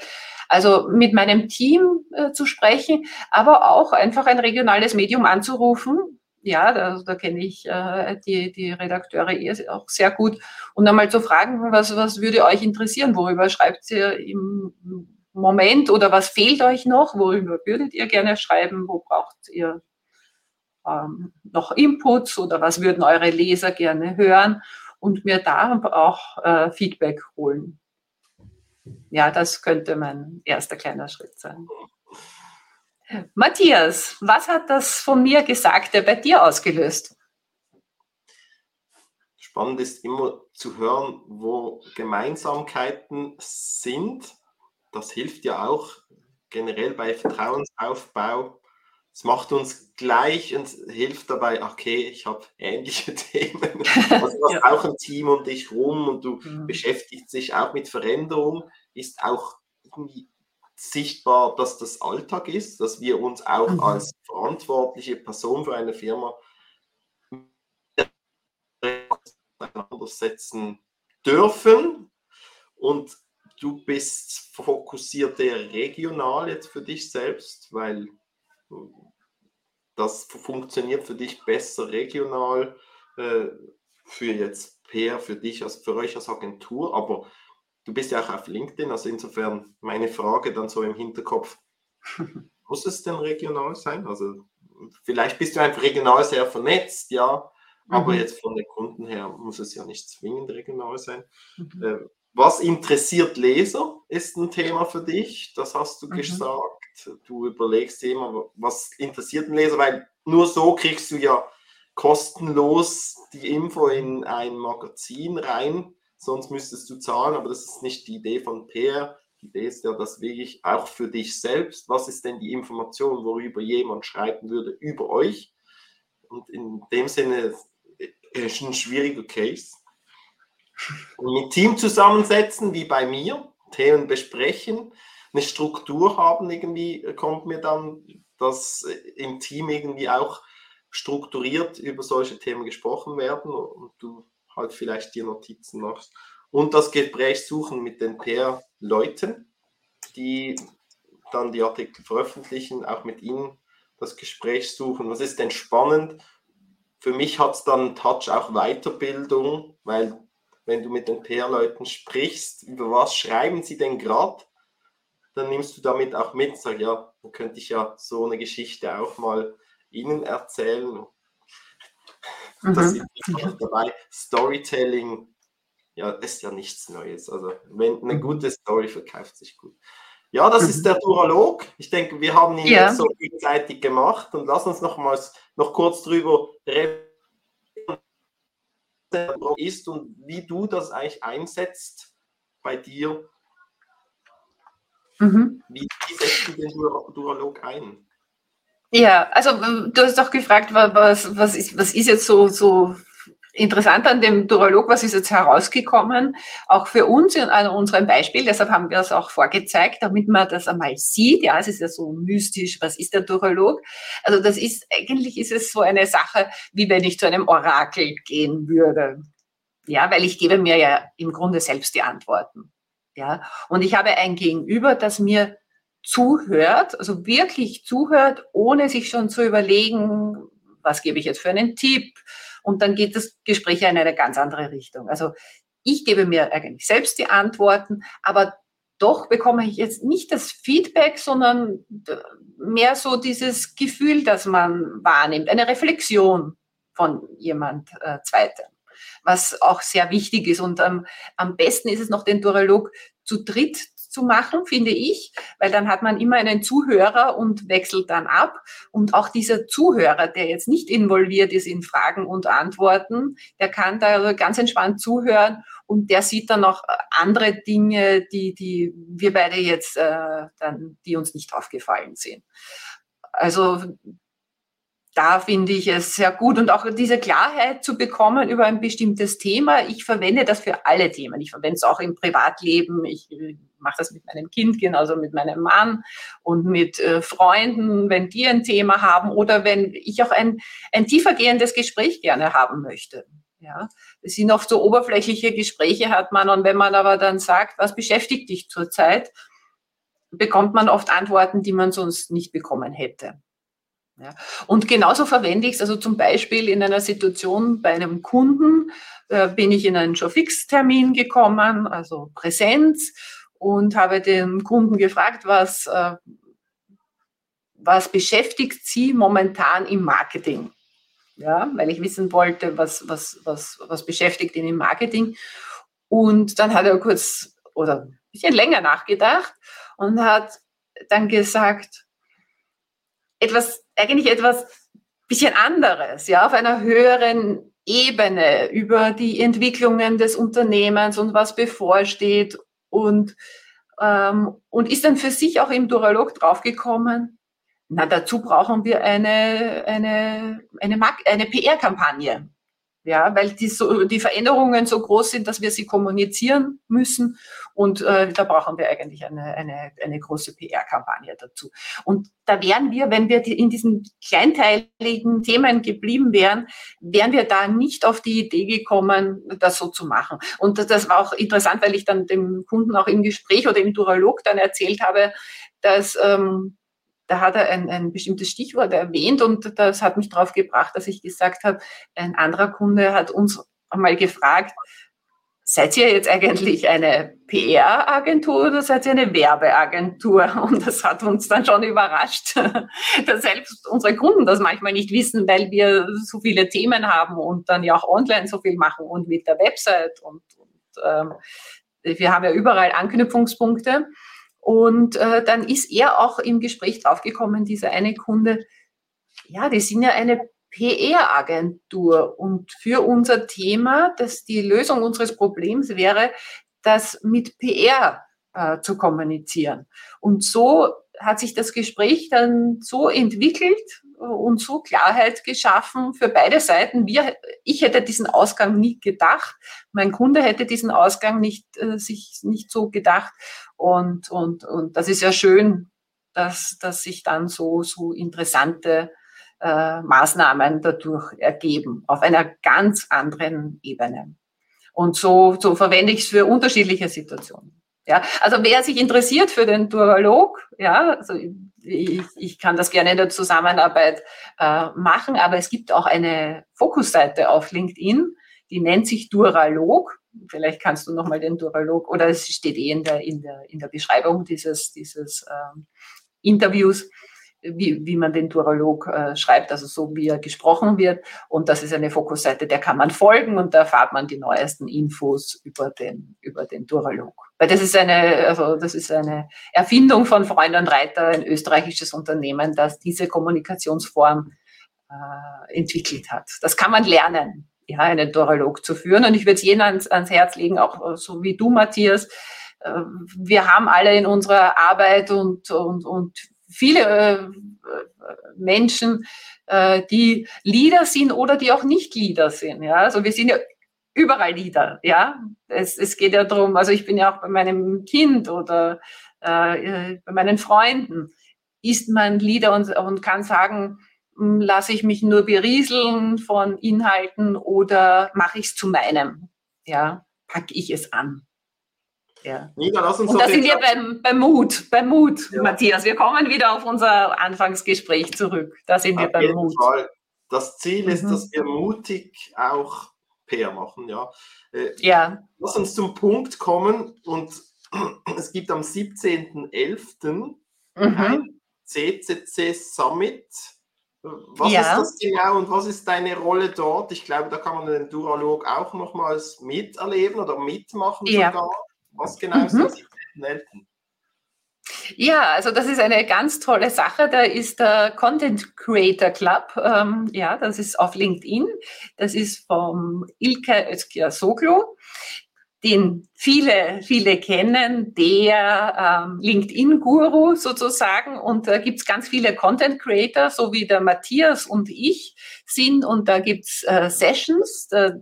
Also mit meinem Team äh, zu sprechen, aber auch einfach ein regionales Medium anzurufen, ja, da, da kenne ich äh, die, die Redakteure eh auch sehr gut. Und einmal zu fragen, was, was würde euch interessieren? Worüber schreibt ihr im Moment oder was fehlt euch noch? Worüber würdet ihr gerne schreiben? Wo braucht ihr ähm, noch Inputs oder was würden eure Leser gerne hören? Und mir da auch äh, Feedback holen. Ja, das könnte mein erster kleiner Schritt sein. Matthias, was hat das von mir Gesagte bei dir ausgelöst? Spannend ist immer zu hören, wo Gemeinsamkeiten sind. Das hilft ja auch generell bei Vertrauensaufbau. Es macht uns gleich und hilft dabei, okay, ich habe ähnliche [LAUGHS] Themen. Also du hast ja. auch ein Team um dich rum und du mhm. beschäftigst dich auch mit Veränderung, ist auch irgendwie sichtbar, dass das Alltag ist, dass wir uns auch mhm. als verantwortliche Person für eine Firma auseinandersetzen dürfen. Und du bist fokussiert eher regional jetzt für dich selbst, weil das funktioniert für dich besser regional, äh, für jetzt PR, für dich, als für euch als Agentur, aber du bist ja auch auf LinkedIn, also insofern meine Frage dann so im Hinterkopf, [LAUGHS] muss es denn regional sein? Also vielleicht bist du einfach regional sehr vernetzt, ja, aber mhm. jetzt von den Kunden her muss es ja nicht zwingend regional sein. Mhm. Äh, was interessiert Leser, ist ein Thema für dich, das hast du mhm. gesagt. Du überlegst dir immer, was interessiert den Leser, weil nur so kriegst du ja kostenlos die Info in ein Magazin rein, sonst müsstest du zahlen, aber das ist nicht die Idee von PR. Die Idee ist ja, dass wirklich auch für dich selbst, was ist denn die Information, worüber jemand schreiben würde über euch? Und in dem Sinne ist ein schwieriger Case. Und mit Team zusammensetzen, wie bei mir, Themen besprechen, eine Struktur haben, irgendwie kommt mir dann, dass im Team irgendwie auch strukturiert über solche Themen gesprochen werden und du halt vielleicht dir Notizen machst. Und das Gespräch suchen mit den PR-Leuten, die dann die Artikel veröffentlichen, auch mit ihnen das Gespräch suchen. Was ist denn spannend? Für mich hat es dann einen Touch auch Weiterbildung, weil wenn du mit den PR-Leuten sprichst, über was schreiben sie denn gerade, dann nimmst du damit auch mit, sag ja, dann könnte ich ja so eine Geschichte auch mal ihnen erzählen. Mhm. Das ist dabei. Storytelling, ja, ist ja nichts Neues. Also, wenn eine gute Story verkauft sich gut. Ja, das ist mhm. der Duralog. Ich denke, wir haben ihn ja. jetzt so gegenseitig gemacht und lass uns nochmals noch kurz drüber reden, ist und wie du das eigentlich einsetzt bei dir. Mhm. Wie, wie setzt du den Duralog ein? Ja, also du hast auch gefragt, was, was, ist, was ist jetzt so, so interessant an dem Duralog, was ist jetzt herausgekommen, auch für uns an unserem Beispiel, deshalb haben wir es auch vorgezeigt, damit man das einmal sieht. Ja, es ist ja so mystisch, was ist der Duralog? Also das ist, eigentlich ist es so eine Sache, wie wenn ich zu einem Orakel gehen würde. Ja, weil ich gebe mir ja im Grunde selbst die Antworten. Ja, und ich habe ein Gegenüber, das mir zuhört, also wirklich zuhört, ohne sich schon zu überlegen, was gebe ich jetzt für einen Tipp. Und dann geht das Gespräch in eine ganz andere Richtung. Also ich gebe mir eigentlich selbst die Antworten, aber doch bekomme ich jetzt nicht das Feedback, sondern mehr so dieses Gefühl, das man wahrnimmt, eine Reflexion von jemand äh, Zweitem, was auch sehr wichtig ist. Und ähm, am besten ist es noch, den Duralog zu dritt zu machen, finde ich, weil dann hat man immer einen Zuhörer und wechselt dann ab. Und auch dieser Zuhörer, der jetzt nicht involviert ist in Fragen und Antworten, der kann da ganz entspannt zuhören und der sieht dann noch andere Dinge, die, die wir beide jetzt äh, dann, die uns nicht aufgefallen sind. Also da finde ich es sehr gut und auch diese Klarheit zu bekommen über ein bestimmtes Thema. Ich verwende das für alle Themen. Ich verwende es auch im Privatleben. Ich mache das mit meinem Kind, genauso mit meinem Mann und mit äh, Freunden, wenn die ein Thema haben oder wenn ich auch ein, ein tiefergehendes Gespräch gerne haben möchte. Ja, es sind oft so oberflächliche Gespräche hat man und wenn man aber dann sagt, was beschäftigt dich zurzeit, bekommt man oft Antworten, die man sonst nicht bekommen hätte. Ja. Und genauso verwende ich es, also zum Beispiel in einer Situation bei einem Kunden, äh, bin ich in einen Showfix-Termin gekommen, also Präsenz, und habe den Kunden gefragt, was, äh, was beschäftigt Sie momentan im Marketing? Ja, weil ich wissen wollte, was, was, was, was beschäftigt ihn im Marketing. Und dann hat er kurz oder ein bisschen länger nachgedacht und hat dann gesagt, etwas, eigentlich etwas bisschen anderes, ja, auf einer höheren Ebene über die Entwicklungen des Unternehmens und was bevorsteht und, ähm, und ist dann für sich auch im Duralog draufgekommen, na, dazu brauchen wir eine, eine, eine, eine PR-Kampagne. Ja, weil die, so, die Veränderungen so groß sind, dass wir sie kommunizieren müssen. Und äh, da brauchen wir eigentlich eine, eine, eine große PR-Kampagne dazu. Und da wären wir, wenn wir in diesen kleinteiligen Themen geblieben wären, wären wir da nicht auf die Idee gekommen, das so zu machen. Und das war auch interessant, weil ich dann dem Kunden auch im Gespräch oder im Duralog dann erzählt habe, dass ähm, da hat er ein, ein bestimmtes Stichwort erwähnt und das hat mich darauf gebracht, dass ich gesagt habe, ein anderer Kunde hat uns einmal gefragt, seid ihr jetzt eigentlich eine PR-Agentur oder seid ihr eine Werbeagentur? [LAUGHS] Und das hat uns dann schon überrascht, [LAUGHS] dass selbst unsere Kunden das manchmal nicht wissen, weil wir so viele Themen haben und dann ja auch online so viel machen und mit der Website und, und ähm, wir haben ja überall Anknüpfungspunkte. Und äh, dann ist er auch im Gespräch draufgekommen, dieser eine Kunde, ja, die sind ja eine PR-Agentur und für unser Thema, dass die Lösung unseres Problems wäre, das mit PR äh, zu kommunizieren. Und so hat sich das Gespräch dann so entwickelt und so Klarheit geschaffen für beide Seiten. Wir, ich hätte diesen Ausgang nie gedacht, mein Kunde hätte diesen Ausgang nicht, äh, sich nicht so gedacht. Und, und, und das ist ja schön, dass, dass sich dann so, so interessante äh, Maßnahmen dadurch ergeben, auf einer ganz anderen Ebene. Und so, so verwende ich es für unterschiedliche Situationen. Ja, also wer sich interessiert für den Duralog, ja, also ich, ich kann das gerne in der Zusammenarbeit äh, machen, aber es gibt auch eine Fokusseite auf LinkedIn, die nennt sich Duralog. Vielleicht kannst du nochmal den Duralog, oder es steht eh in der, in der, in der Beschreibung dieses, dieses ähm, Interviews wie, wie man den Duralog äh, schreibt, also so wie er gesprochen wird. Und das ist eine Fokusseite, der kann man folgen und da erfahrt man die neuesten Infos über den, über den Duralog. Weil das ist eine, also das ist eine Erfindung von Freund und Reiter, ein österreichisches Unternehmen, das diese Kommunikationsform äh, entwickelt hat. Das kann man lernen, ja, einen Duralog zu führen. Und ich würde es jedem ans, ans Herz legen, auch so wie du, Matthias, äh, wir haben alle in unserer Arbeit und, und, und viele äh, Menschen, äh, die Leader sind oder die auch nicht Leader sind. Ja? Also wir sind ja überall Leader. Ja? Es, es geht ja darum, also ich bin ja auch bei meinem Kind oder äh, bei meinen Freunden, ist man Leader und, und kann sagen, hm, lasse ich mich nur berieseln von Inhalten oder mache ich es zu meinem? Ja, packe ich es an. Ja. Nina, lass uns Und da sind wir beim, beim Mut, beim Mut, ja. Matthias. Wir kommen wieder auf unser Anfangsgespräch zurück. Da sind wir beim Mut. Fall. Das Ziel ist, mhm. dass wir mutig auch PR machen. Ja. Äh, ja. Lass uns zum Punkt kommen und [CLEARS THROAT] es gibt am 17.11. Mhm. ein CCC Summit. Was ja. ist das genau und was ist deine Rolle dort? Ich glaube, da kann man den Duralog auch nochmals miterleben oder mitmachen ja. sogar. Was genau ist mhm. das Eltern? Ja, also das ist eine ganz tolle Sache. Da ist der Content Creator Club. Ähm, ja, das ist auf LinkedIn. Das ist vom Ilke Özkia Soglo, den viele, viele kennen, der ähm, LinkedIn-Guru sozusagen. Und da gibt es ganz viele Content Creator, so wie der Matthias und ich sind. Und da gibt es äh, Sessions. Da,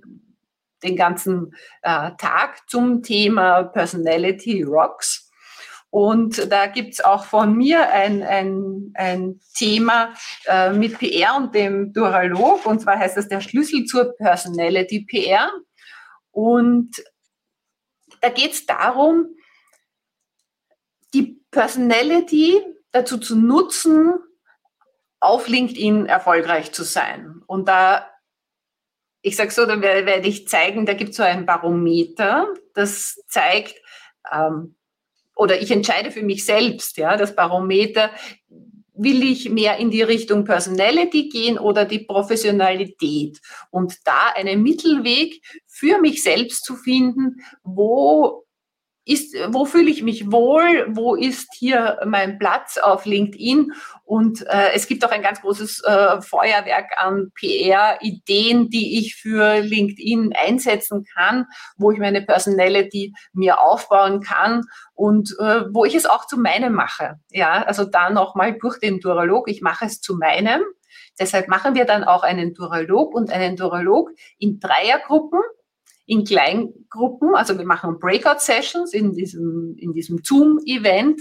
den ganzen äh, Tag zum Thema Personality Rocks. Und da gibt's auch von mir ein, ein, ein Thema äh, mit PR und dem Duralog. Und zwar heißt das der Schlüssel zur Personality PR. Und da geht's darum, die Personality dazu zu nutzen, auf LinkedIn erfolgreich zu sein. Und da ich sage so, werde, werde ich zeigen, da gibt es so ein Barometer, das zeigt, ähm, oder ich entscheide für mich selbst, ja, das Barometer, will ich mehr in die Richtung Personality gehen oder die Professionalität? Und da einen Mittelweg für mich selbst zu finden, wo ist, wo fühle ich mich wohl, wo ist hier mein Platz auf LinkedIn und äh, es gibt auch ein ganz großes äh, Feuerwerk an PR-Ideen, die ich für LinkedIn einsetzen kann, wo ich meine Personality mir aufbauen kann und äh, wo ich es auch zu meinem mache. Ja, also da nochmal durch den Duralog, ich mache es zu meinem. Deshalb machen wir dann auch einen Duralog und einen Duralog in Dreiergruppen, in Kleingruppen. Also wir machen Breakout-Sessions in diesem, in diesem Zoom-Event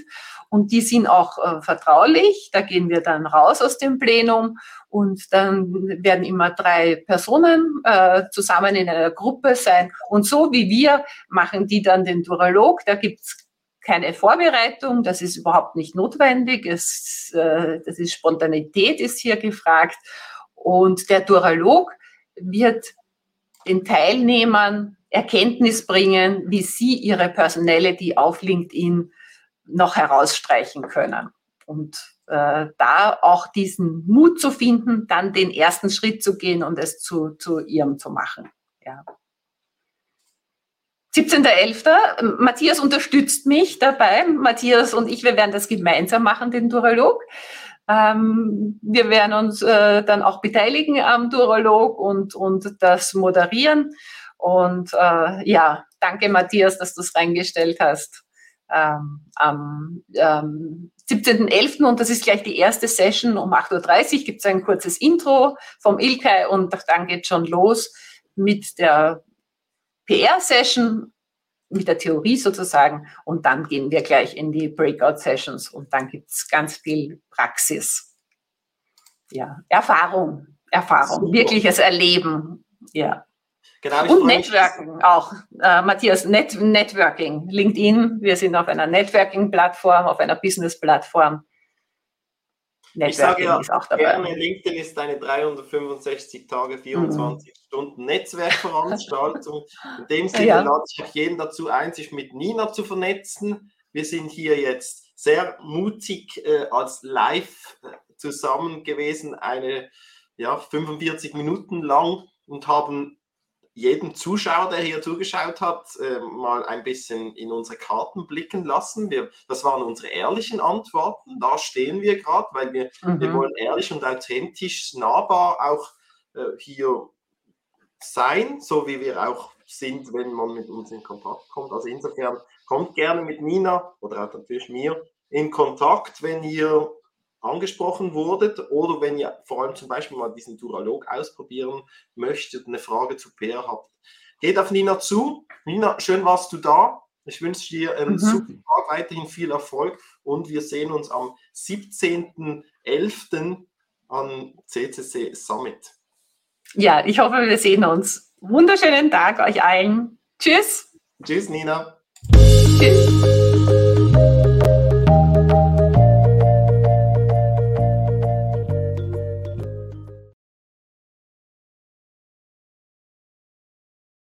und die sind auch äh, vertraulich. Da gehen wir dann raus aus dem Plenum und dann werden immer drei Personen äh, zusammen in einer Gruppe sein. Und so wie wir machen die dann den Duralog. Da gibt's keine Vorbereitung, das ist überhaupt nicht notwendig. Es, äh, das ist Spontanität ist hier gefragt. Und der Duralog wird den Teilnehmern Erkenntnis bringen, wie sie ihre Personality auf LinkedIn noch herausstreichen können. Und äh, da auch diesen Mut zu finden, dann den ersten Schritt zu gehen und es zu, zu ihrem zu machen. Ja. 17.11. Matthias unterstützt mich dabei. Matthias und ich, wir werden das gemeinsam machen, den Duralog. Ähm, wir werden uns äh, dann auch beteiligen am Duralog und, und das moderieren. Und äh, ja, danke Matthias, dass du es reingestellt hast. Ähm, am ähm, 17.11. und das ist gleich die erste Session um 8.30 Uhr gibt es ein kurzes Intro vom Ilkay und dann geht schon los mit der PR-Session mit der Theorie sozusagen und dann gehen wir gleich in die Breakout-Sessions und dann gibt es ganz viel Praxis. Ja, Erfahrung, Erfahrung, Super. wirkliches Erleben. Ja. Genau, und Networking auch. Äh, Matthias, Net Networking, LinkedIn, wir sind auf einer Networking-Plattform, auf einer Business-Plattform. Networking ich sage ja, ist auch dabei. Gerne, LinkedIn ist eine 365 Tage, 24 mhm. Stunden Netzwerkveranstaltung. In dem Sinne ja. lade ich auch jeden dazu ein, sich mit Nina zu vernetzen. Wir sind hier jetzt sehr mutig äh, als live äh, zusammen gewesen, eine ja, 45 Minuten lang und haben jeden Zuschauer, der hier zugeschaut hat, äh, mal ein bisschen in unsere Karten blicken lassen. Wir, das waren unsere ehrlichen Antworten. Da stehen wir gerade, weil wir, mhm. wir wollen ehrlich und authentisch, nahbar auch äh, hier sein, so wie wir auch sind, wenn man mit uns in Kontakt kommt. Also insofern kommt gerne mit Nina oder auch natürlich mir in Kontakt, wenn ihr angesprochen wurdet oder wenn ihr vor allem zum Beispiel mal diesen Duralog ausprobieren möchtet, eine Frage zu PR habt, geht auf Nina zu. Nina, schön warst du da. Ich wünsche dir einen mhm. super Tag, weiterhin viel Erfolg und wir sehen uns am 17.11. an CCC Summit. Ja, ich hoffe, wir sehen uns. Wunderschönen Tag euch allen. Tschüss. Tschüss, Nina. Tschüss.